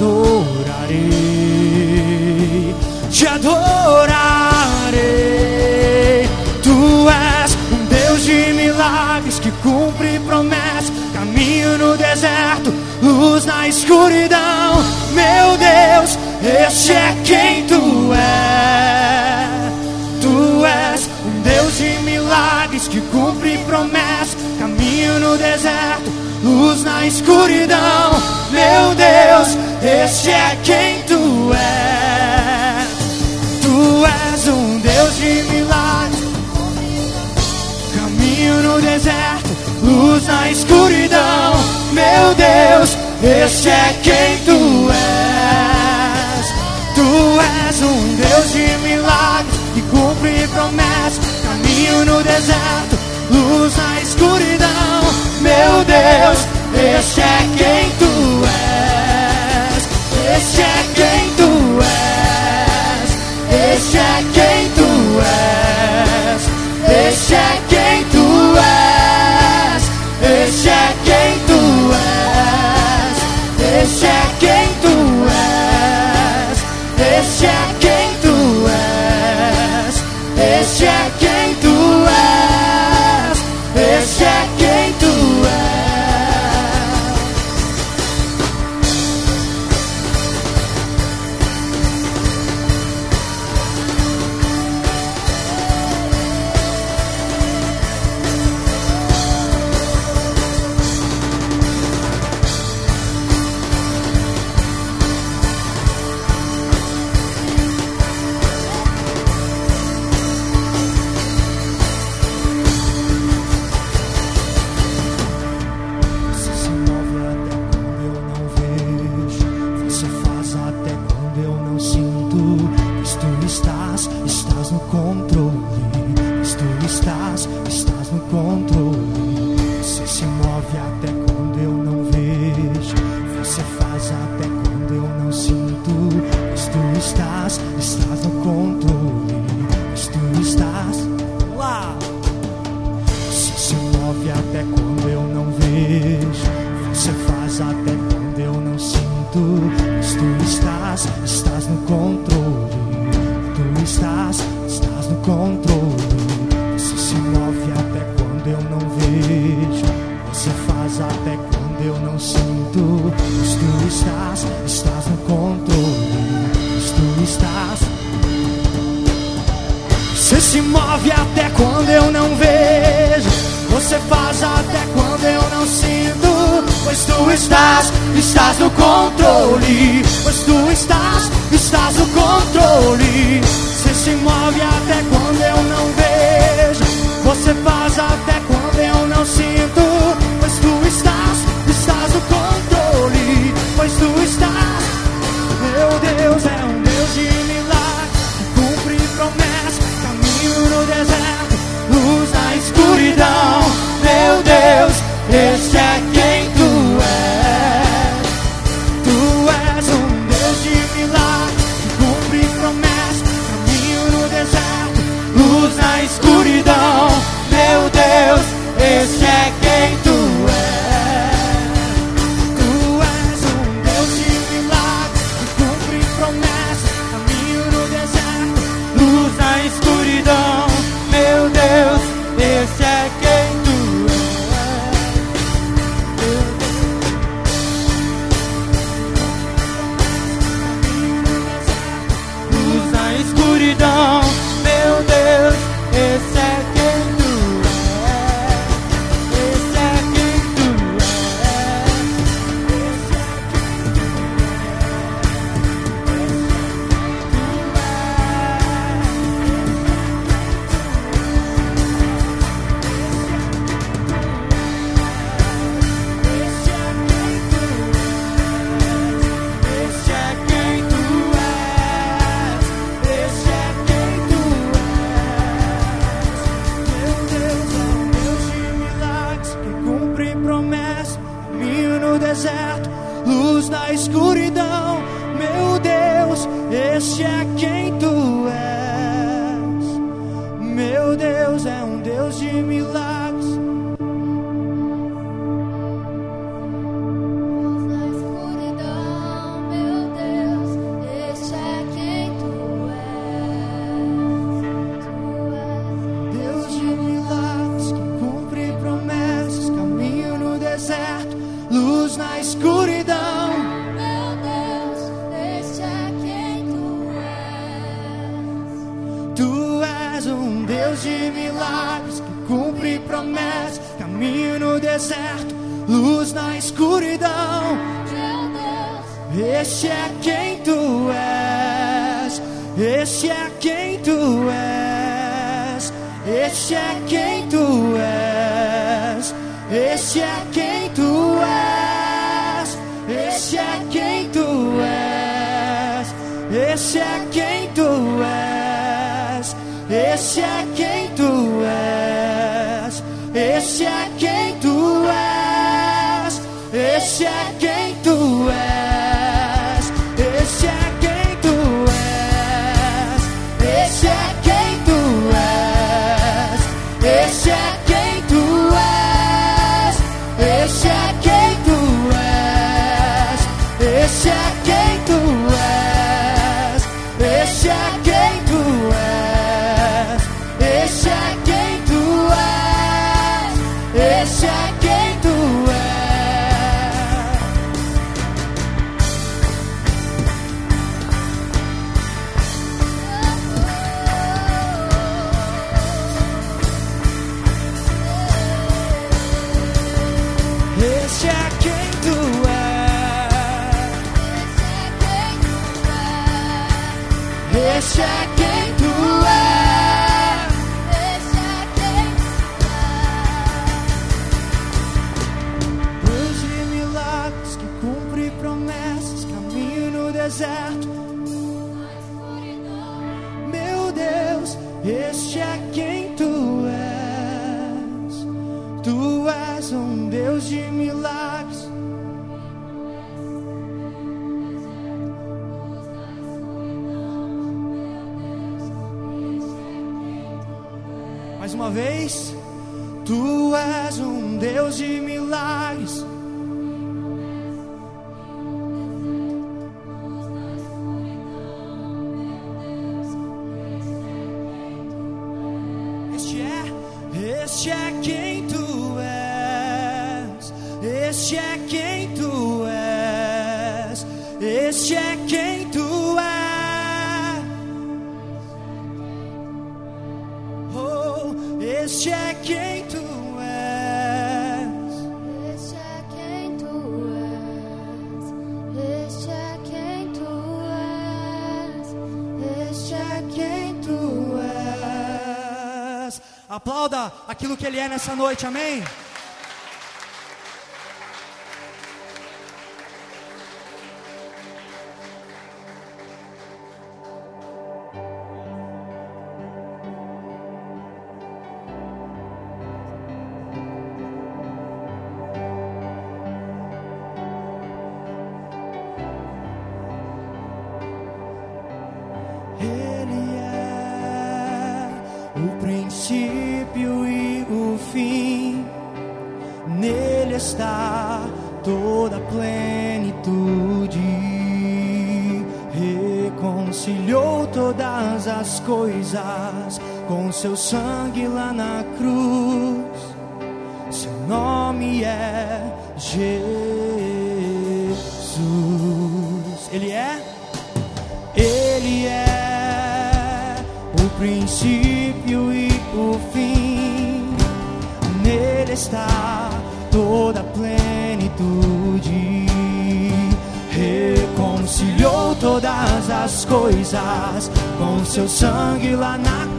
adorarei, te adorarei. Tu és um Deus de milagres que cumpre promessas, caminho no deserto, luz na escuridão. Meu Deus, este é quem tu és. Tu és um Deus de milagres que cumpre promessas, caminho no deserto, luz na escuridão meu Deus, este é quem tu és. Tu és um Deus de milagres, caminho no deserto, luz na escuridão. Meu Deus, este é quem tu és. Tu és um Deus de milagres que cumpre promessas, caminho no deserto, luz na escuridão. Meu Deus, este é quem tu este é quem tu és. Este é quem tu és. Este é quem not estás, estás no controle. Pois tu estás, estás no controle. Você se move até quando eu não vejo. Você faz até Deixa é quem tu Este é quem tu és. Oh, este é quem tu és. Este é quem tu és. Este é quem tu és. Este é quem tu és. Aplauda aquilo que ele é nessa noite. Amém. Seu sangue lá na cruz. Seu nome é Jesus. Ele é? Ele é o princípio e o fim. Nele está toda a plenitude. Reconciliou todas as coisas com seu sangue lá na cruz.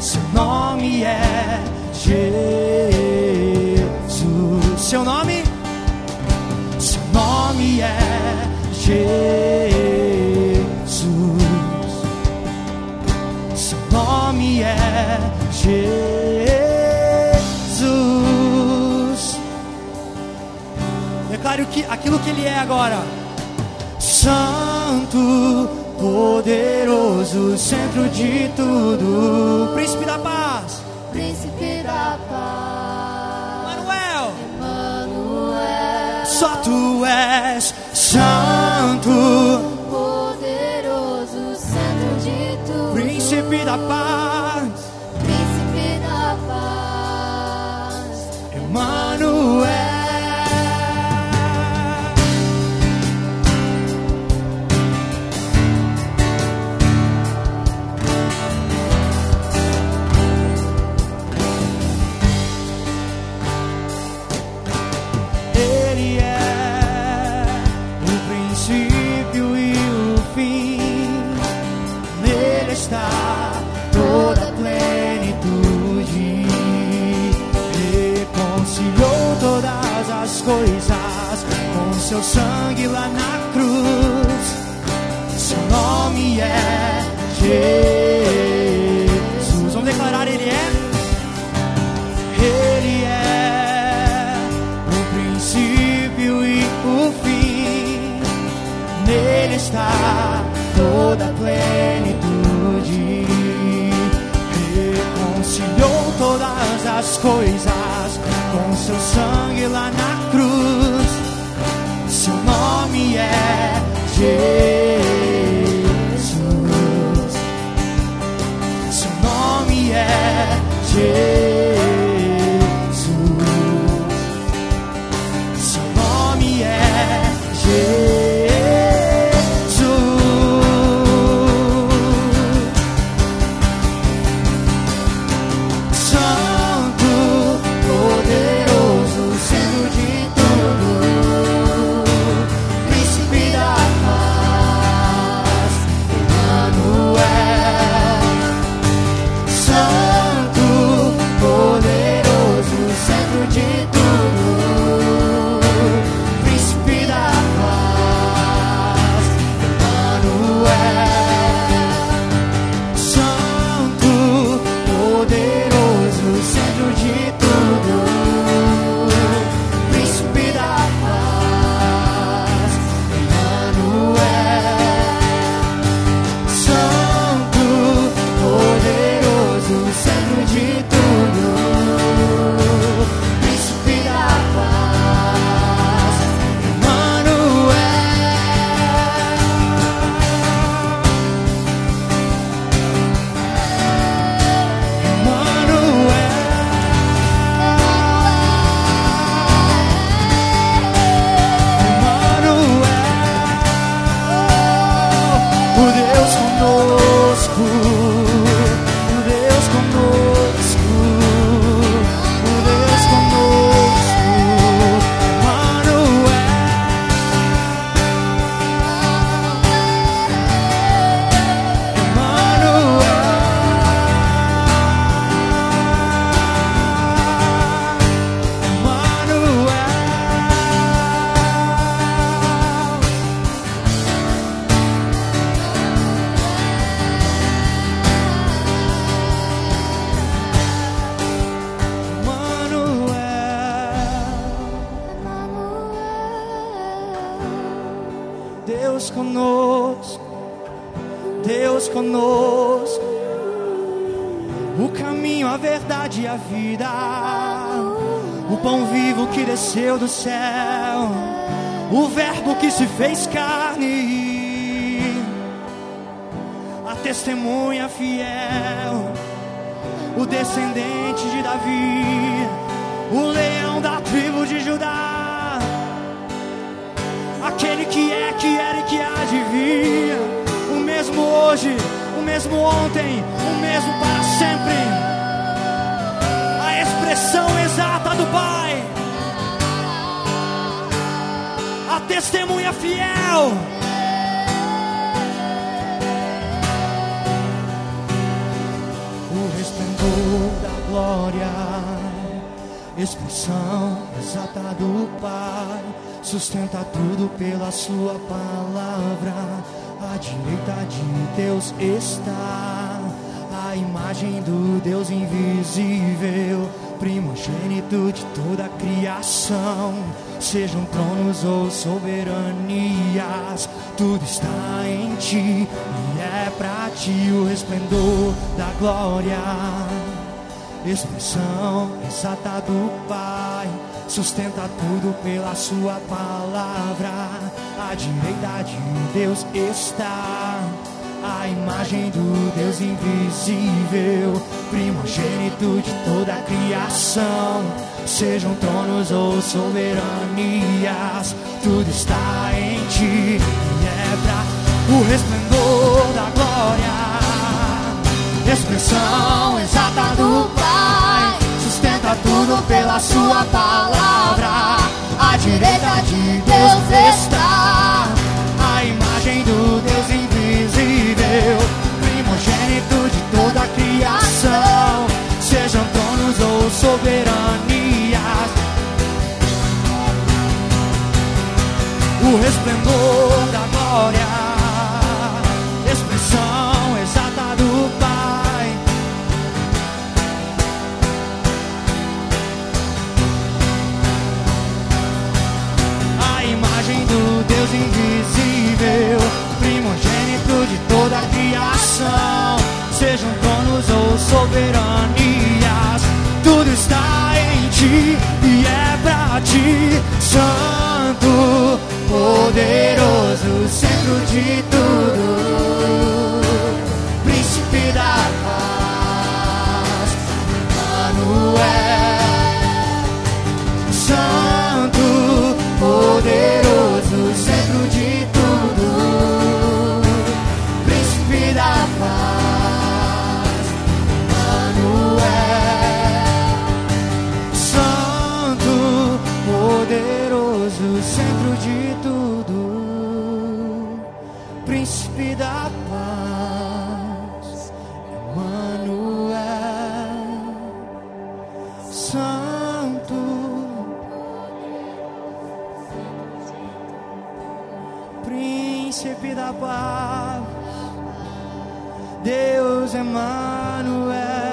Seu nome é Jesus. Seu nome? Seu nome é Jesus. Seu nome é Jesus. Declare o que, aquilo que Ele é agora. Santo, poderoso, centro de tudo, Príncipe da paz, Príncipe da paz. Manuel. Só tu és santo, Poderoso centro de tudo. príncipe da paz, seu sangue desceu do céu. O Verbo que se fez carne. A testemunha fiel. O descendente de Davi. O leão da tribo de Judá. Aquele que é, que era e que há de vir. O mesmo hoje, o mesmo ontem, o mesmo para sempre. A expressão exata do Pai. Testemunha fiel. O resplendor da glória expressão exata do Pai, sustenta tudo pela Sua palavra. À direita de Deus está a imagem do Deus invisível, primogênito de toda a criação. Sejam tronos ou soberanias, tudo está em ti e é pra ti o resplendor da glória expressão exata do Pai, sustenta tudo pela Sua palavra. À direita de Deus está a imagem do Deus invisível, primogênito de toda a criação. Sejam tronos ou soberanias, tudo está em ti e pra o resplendor da glória expressão exata do Pai, sustenta tudo pela Sua palavra. À direita de Deus está resplendor da glória, expressão exata do Pai. A imagem do Deus invisível, primogênito de toda a criação. Sejam tronos ou soberanias, tudo está em ti e é pra ti, Santo, poderoso, centro de Príncipe da paz, Deus Emmanuel.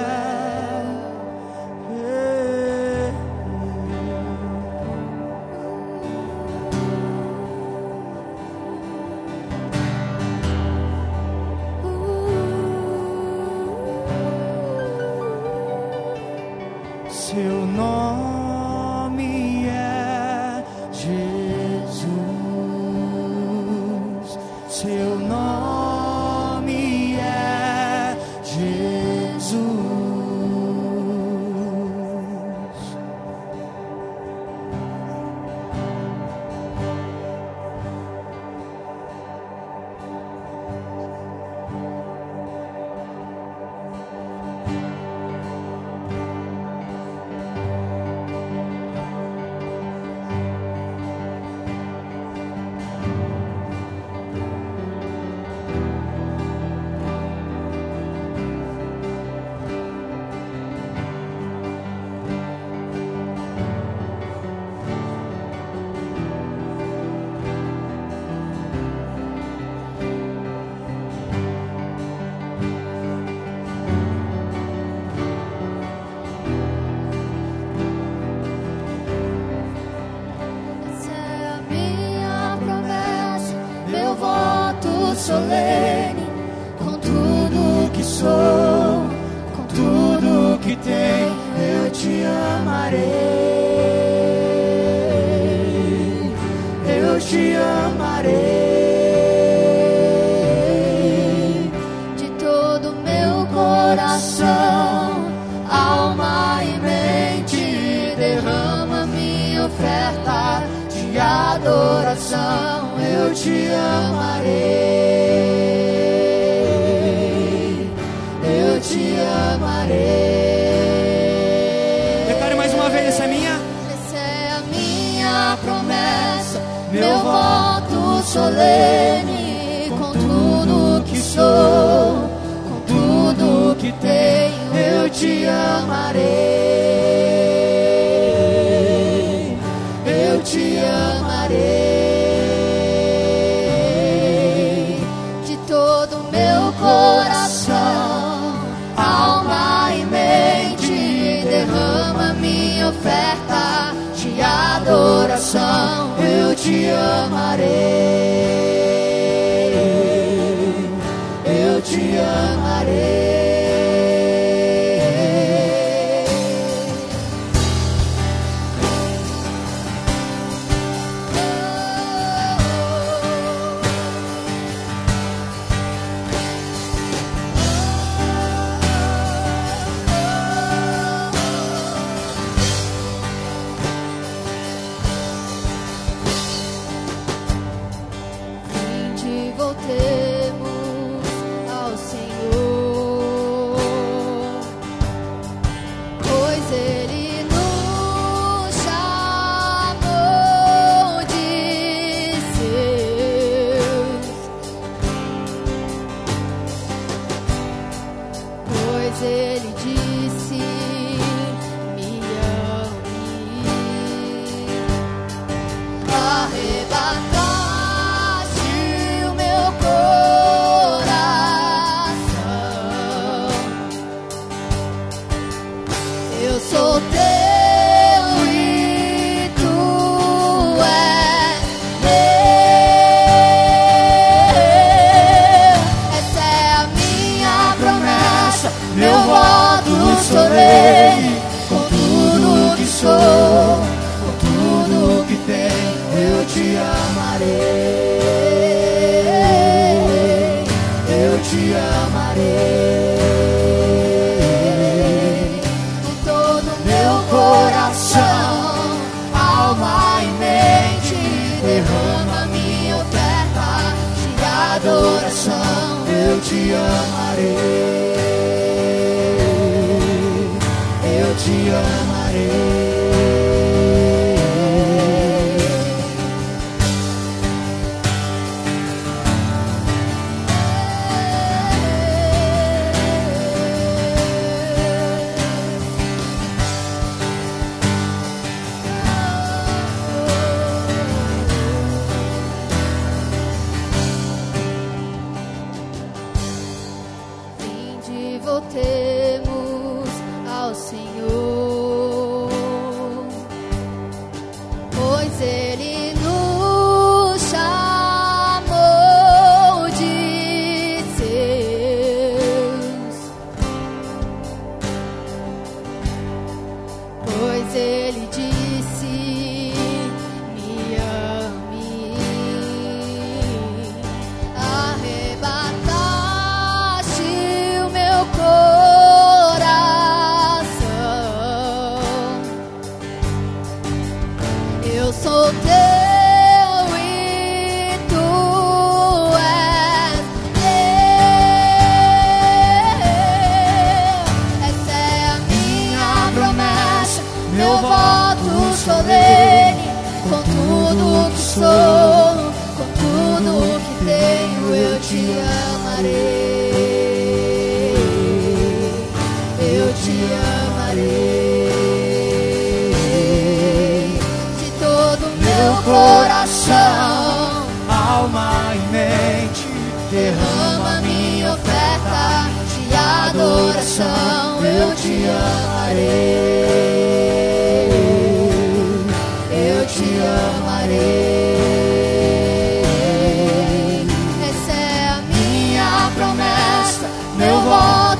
Adoração, eu te amarei,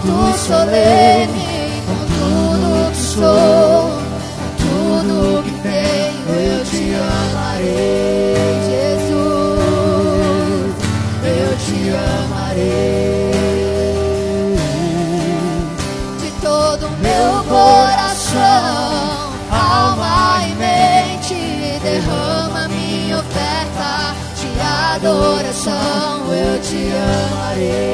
Culto solene com tudo que sou, com tudo que tenho, eu te amarei, Jesus. Eu te amarei de todo o meu coração, alma e mente. Derrama minha oferta de adoração, eu te amarei.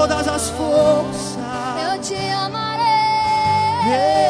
todas as forças. Eu te amarei. Hey.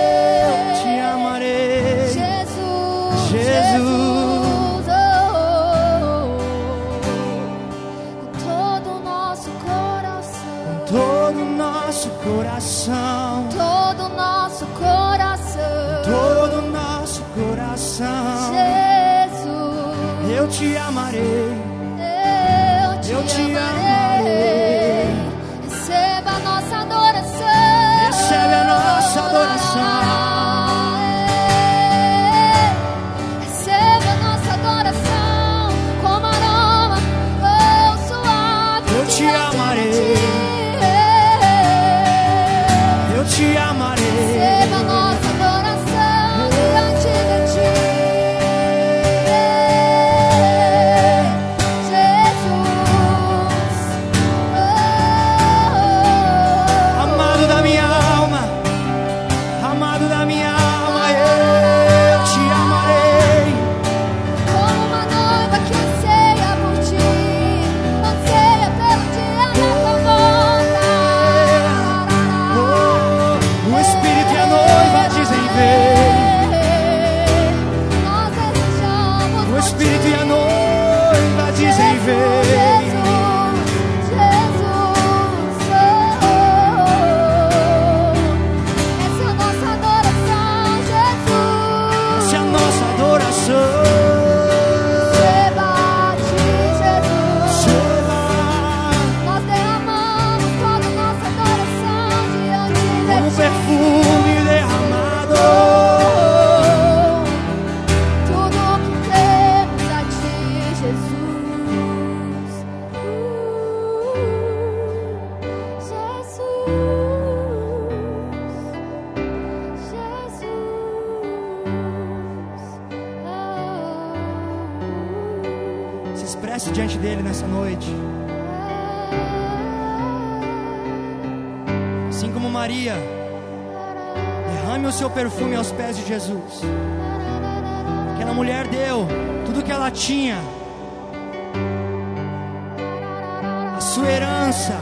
Sua herança,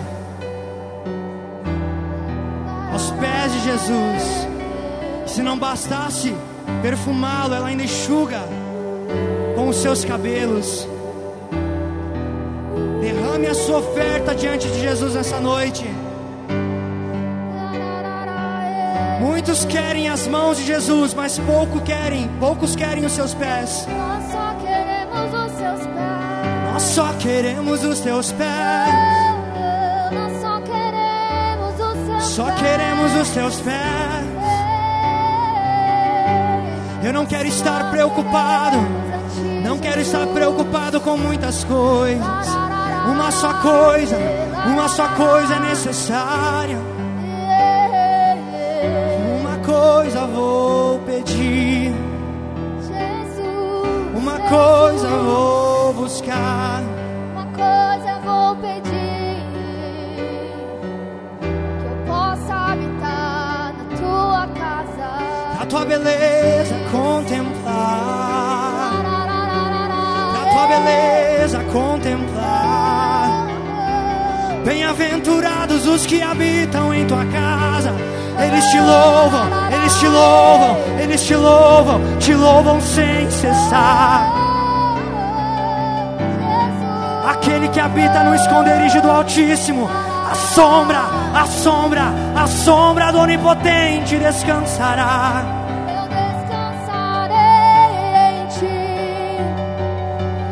aos pés de Jesus. Se não bastasse perfumá-lo, ela ainda enxuga com os seus cabelos. Derrame a sua oferta diante de Jesus nessa noite. Muitos querem as mãos de Jesus, mas pouco querem, poucos querem os seus pés. Nós só queremos os teus pés. Nós só queremos os seus Só pés. queremos os teus pés. Eu não quero estar preocupado. Não quero estar preocupado com muitas coisas. Uma só coisa, uma só coisa é necessária. Uma coisa vou pedir, uma coisa vou buscar. Uma coisa eu vou pedir: que eu possa habitar na tua casa. A tua beleza contemplar. A tua beleza contemplar. Bem-aventurados os que habitam em tua casa. Eles te louvam, eles te louvam, eles te louvam, te louvam sem cessar. Aquele que habita no esconderijo do Altíssimo, a sombra, a sombra, a sombra do Onipotente descansará. Eu descansarei em ti.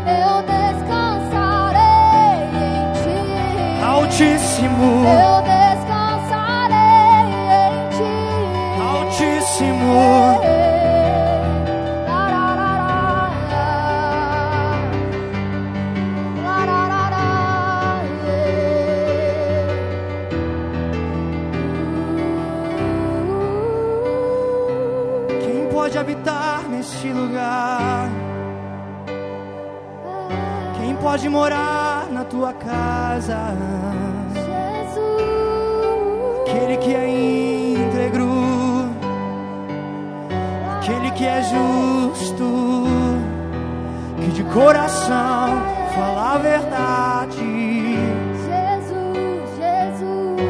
Eu descansarei em ti. Altíssimo, Eu descansarei em ti. Altíssimo. Pode morar na tua casa? Aquele que é íntegro, aquele que é justo, que de coração fala a verdade. Jesus, Jesus.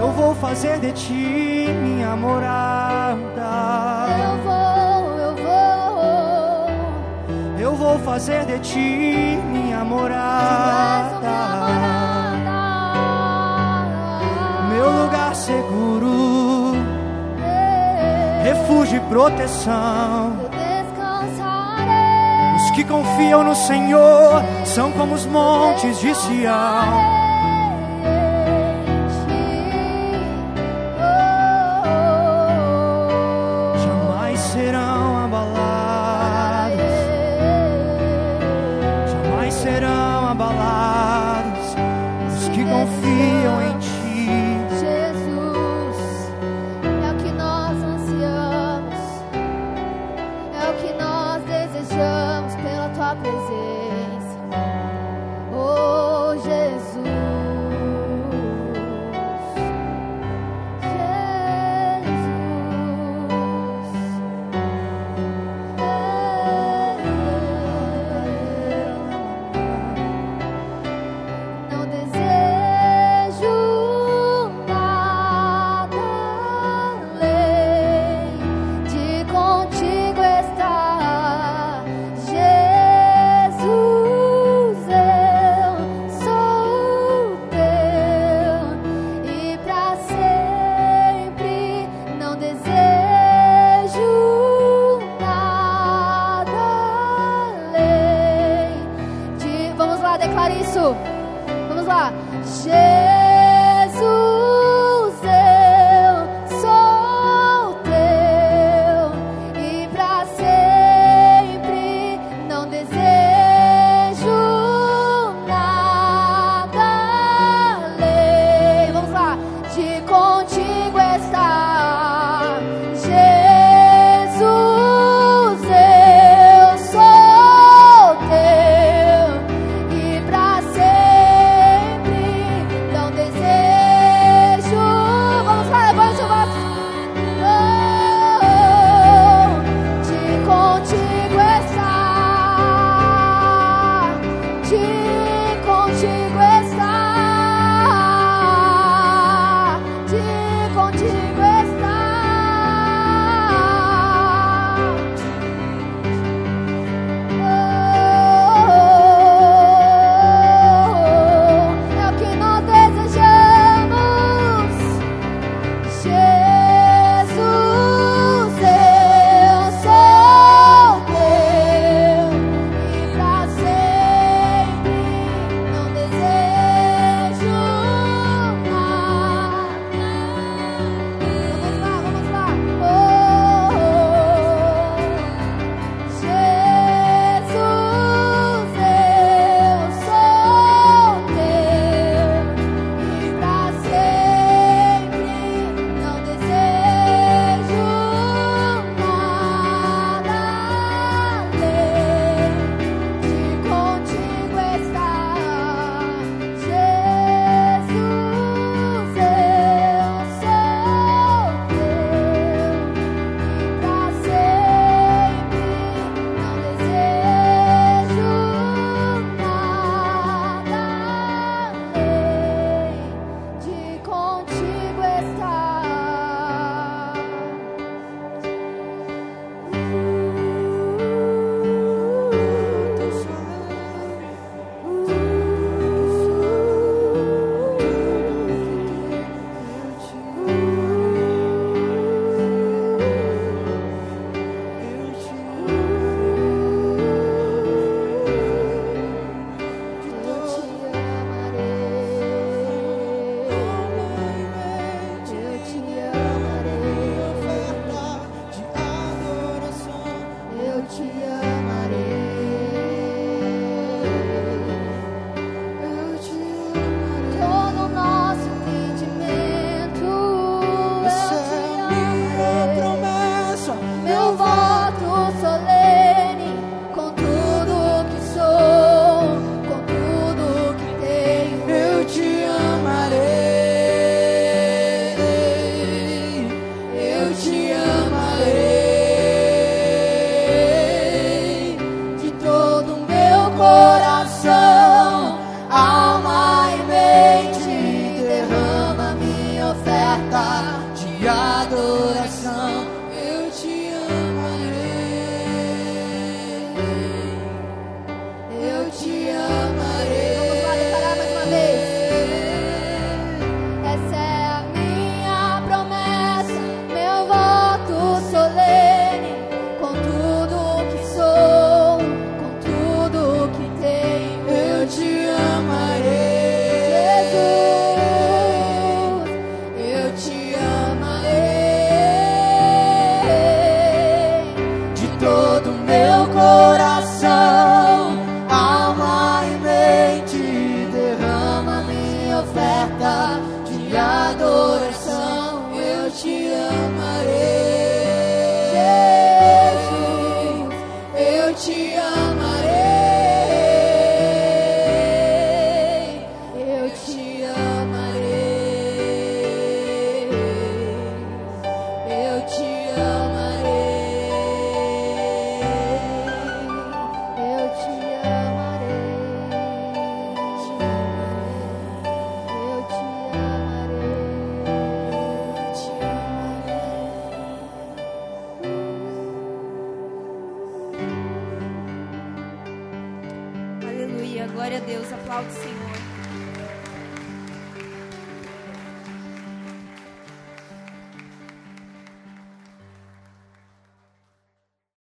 Eu vou fazer de ti minha morada. Eu vou, vou fazer de ti minha morada. Meu lugar seguro, refúgio e proteção. Os que confiam no Senhor são como os montes de Sião.